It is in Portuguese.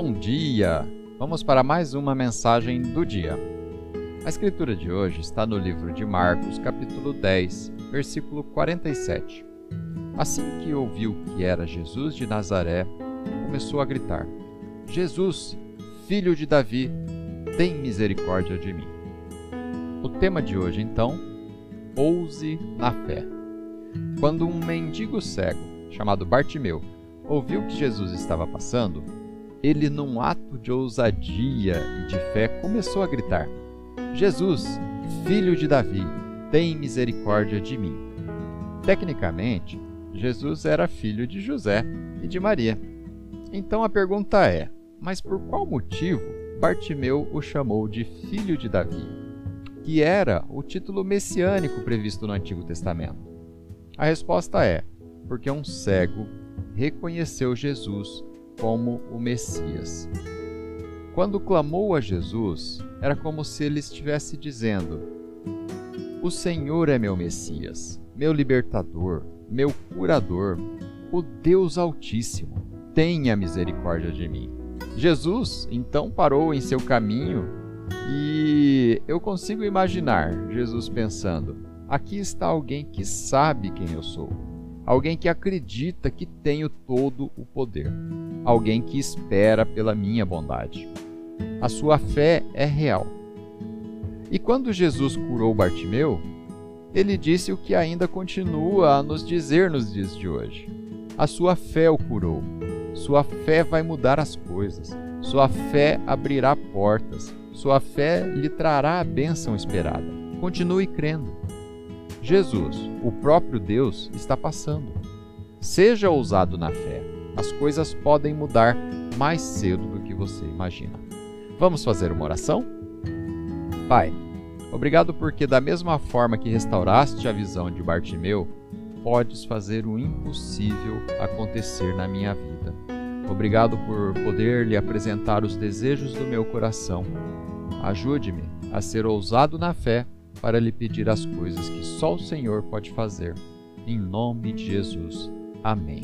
Bom dia! Vamos para mais uma mensagem do dia. A escritura de hoje está no livro de Marcos, capítulo 10, versículo 47. Assim que ouviu que era Jesus de Nazaré, começou a gritar: Jesus, filho de Davi, tem misericórdia de mim. O tema de hoje, então, ouse na fé. Quando um mendigo cego, chamado Bartimeu, ouviu que Jesus estava passando, ele, num ato de ousadia e de fé, começou a gritar: Jesus, filho de Davi, tem misericórdia de mim. Tecnicamente, Jesus era filho de José e de Maria. Então a pergunta é: mas por qual motivo Bartimeu o chamou de filho de Davi? Que era o título messiânico previsto no Antigo Testamento. A resposta é: porque um cego reconheceu Jesus como o Messias. Quando clamou a Jesus, era como se ele estivesse dizendo: O Senhor é meu Messias, meu libertador, meu curador, o Deus Altíssimo. Tenha misericórdia de mim. Jesus então parou em seu caminho e eu consigo imaginar Jesus pensando: aqui está alguém que sabe quem eu sou alguém que acredita que tenho todo o poder, alguém que espera pela minha bondade. A sua fé é real. E quando Jesus curou Bartimeu, ele disse o que ainda continua a nos dizer nos dias de hoje. A sua fé o curou. Sua fé vai mudar as coisas. Sua fé abrirá portas. Sua fé lhe trará a bênção esperada. Continue crendo. Jesus, o próprio Deus, está passando. Seja ousado na fé. As coisas podem mudar mais cedo do que você imagina. Vamos fazer uma oração? Pai, obrigado porque, da mesma forma que restauraste a visão de Bartimeu, podes fazer o impossível acontecer na minha vida. Obrigado por poder lhe apresentar os desejos do meu coração. Ajude-me a ser ousado na fé para lhe pedir as coisas que só o Senhor pode fazer. Em nome de Jesus. Amém.